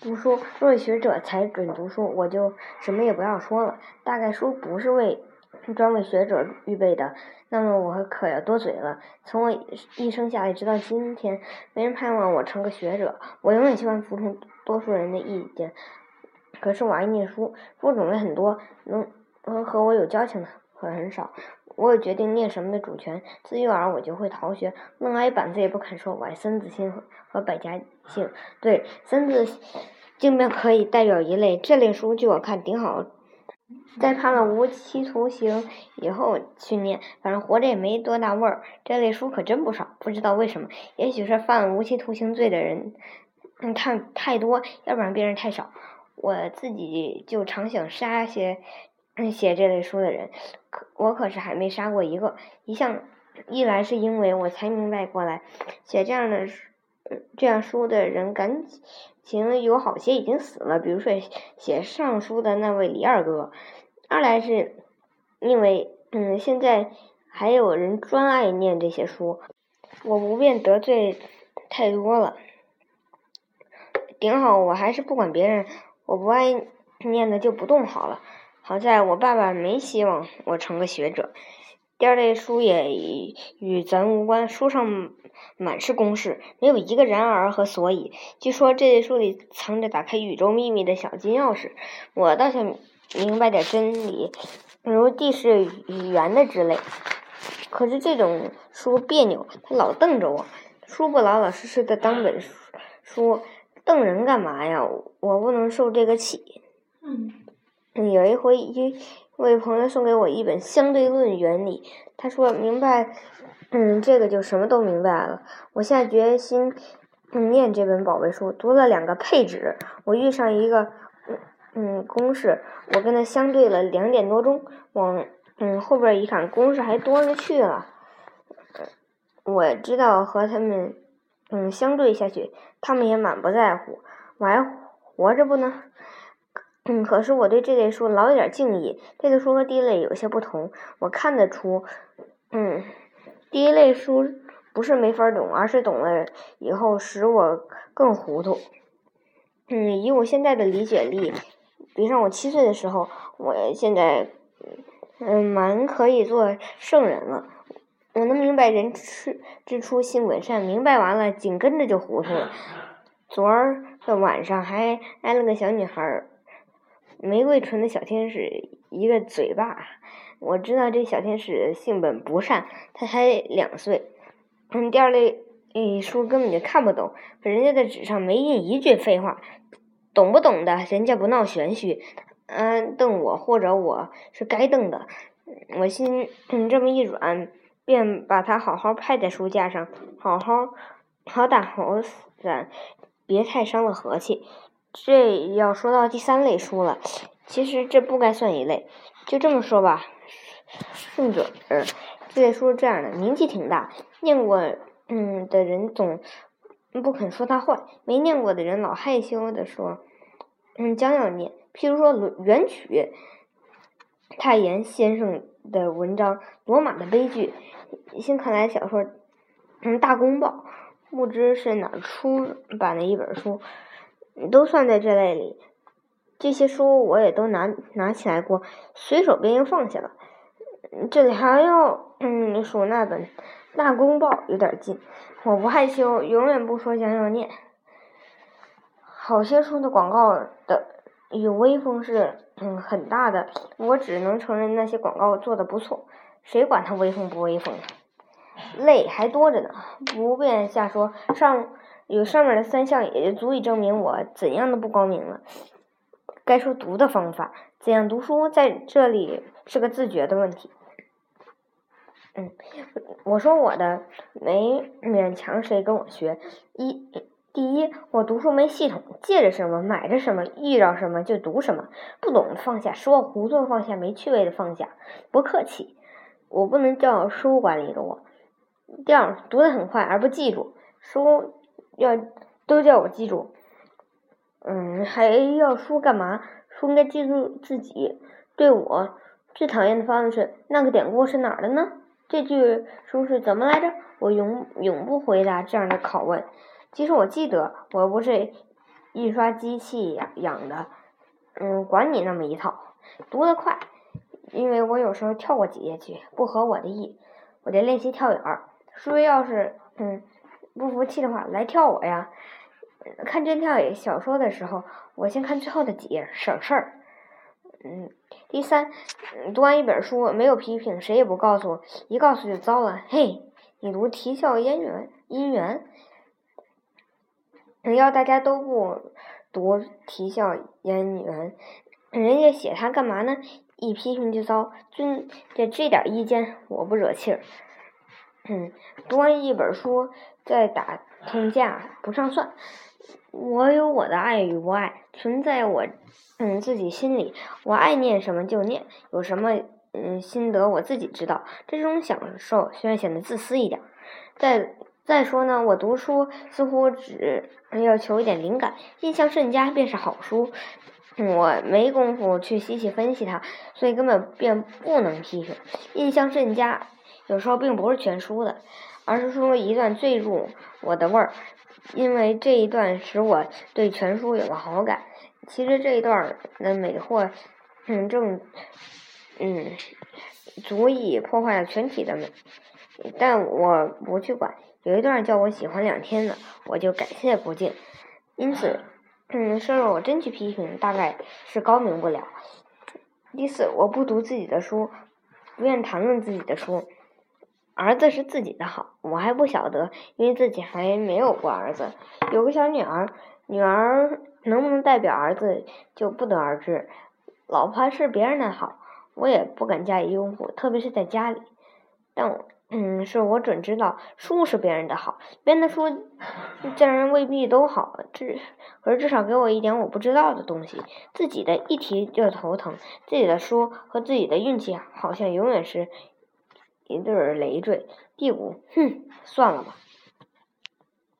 读书，若为学者才准读书，我就什么也不要说了。大概书不是为专为学者预备的，那么我可要多嘴了。从我一生下来直到今天，没人盼望我成个学者，我永远喜欢服从多数人的意见。可是我爱念书，书种类很多，能能和我有交情的可很少。我有决定念什么的主权。自幼儿我就会逃学，愣挨板子也不肯说。我爱《三字经》和《百家姓》。对，《三字经》便可以代表一类。这类书据我看顶好，在判了无期徒刑以后去念，反正活着也没多大味儿。这类书可真不少，不知道为什么，也许是犯了无期徒刑罪的人太太多，要不然别人太少。我自己就常想杀些。写这类书的人，可我可是还没杀过一个。一向一来是因为我才明白过来，写这样的书这样书的人感情有好些已经死了，比如说写上书的那位李二哥。二来是因为嗯，现在还有人专爱念这些书，我不便得罪太多了。顶好，我还是不管别人，我不爱念的就不动好了。好在我爸爸没希望我成个学者。第二类书也与咱无关，书上满是公式，没有一个然而和所以。据说这类书里藏着打开宇宙秘密的小金钥匙，我倒想明白点真理，比如地势与圆的之类。可是这种书别扭，它老瞪着我。书不老老实实的当本书，瞪人干嘛呀？我不能受这个气。嗯。有一回，一位朋友送给我一本《相对论原理》，他说明白，嗯，这个就什么都明白了。我下决心念这本宝贝书，读了两个配置，我遇上一个嗯公式，我跟他相对了两点多钟，往嗯后边一看，公式还多着去了。我知道和他们嗯相对下去，他们也满不在乎，我还活着不呢。嗯，可是我对这类书老有点敬意。这类书和第一类有些不同，我看得出，嗯，第一类书不是没法懂，而是懂了以后使我更糊涂。嗯，以我现在的理解力，比上我七岁的时候，我现在嗯蛮可以做圣人了。我能明白人之之初性本善，明白完了紧跟着就糊涂了。昨儿的晚上还挨了个小女孩。玫瑰唇的小天使，一个嘴巴。我知道这小天使性本不善，他才两岁。嗯，第二类书根本就看不懂，可人家在纸上没印一句废话，懂不懂的，人家不闹玄虚。嗯，瞪我或者我是该瞪的，我心这么一软，便把它好好拍在书架上，好好好打好散，别太伤了和气。这要说到第三类书了，其实这不该算一类。就这么说吧，顺嘴儿，这类书是这样的，名气挺大，念过嗯的人总不肯说他坏，没念过的人老害羞的说，嗯将要念。譬如说《元曲》，太炎先生的文章，《罗马的悲剧》，新看来小说，嗯《大公报》，不知是哪儿出版的一本书。都算在这类里，这些书我也都拿拿起来过，随手便又放下了。这里还要嗯数那本《大公报》，有点近。我不害羞，永远不说将要念。好些书的广告的有威风是嗯很大的，我只能承认那些广告做的不错。谁管它威风不威风？累还多着呢，不便瞎说。上。有上面的三项，也就足以证明我怎样的不高明了。该说读的方法，怎样读书，在这里是个自觉的问题。嗯，我说我的，没勉强谁跟我学。一，第一，我读书没系统，借着什么，买着什么，遇到什么就读什么，不懂放下，说糊涂放下，没趣味的放下，不客气。我不能叫书管理着我。第二，读的很快而不记住书。要都叫我记住，嗯，还要书干嘛？书应该记住自己。对我最讨厌的方式那个典故是哪儿的呢？这句书是怎么来着？我永永不回答这样的拷问。其实我记得，我不是印刷机器养养的，嗯，管你那么一套，读得快，因为我有时候跳过几页去，不合我的意，我就练习跳远儿。书要是嗯不服气的话，来跳我呀。看侦探小说的时候，我先看最后的几页，省事儿。嗯，第三，读完一本书没有批评，谁也不告诉，一告诉就糟了。嘿，你读《啼笑姻缘》姻缘，要大家都不读《啼笑姻缘》，人家写他干嘛呢？一批评就糟。尊这这点意见我不惹气儿。嗯，读完一本书再打通价不上算。我有我的爱与不爱，存在我嗯自己心里。我爱念什么就念，有什么嗯心得我自己知道。这种享受虽然显得自私一点。再再说呢，我读书似乎只要求一点灵感，印象甚佳便是好书。我没工夫去细细分析它，所以根本便不能批评。印象甚佳，有时候并不是全书的，而是说一段最入我的味儿。因为这一段使我对全书有了好感。其实这一段的美或，嗯，正，嗯，足以破坏了全体的美。但我不去管。有一段叫我喜欢两天的，我就感谢不尽。因此，嗯，说若我真去批评，大概是高明不了。第四，我不读自己的书，不愿谈论自己的书。儿子是自己的好，我还不晓得，因为自己还没有过儿子。有个小女儿，女儿能不能代表儿子就不得而知。老婆是别人的好，我也不敢加以拥护，特别是在家里。但我嗯，是我准知道，书是别人的好，别人的书自然未必都好，至可是至少给我一点我不知道的东西。自己的一提就头疼，自己的书和自己的运气好像永远是。一对儿累赘，第五，哼，算了吧。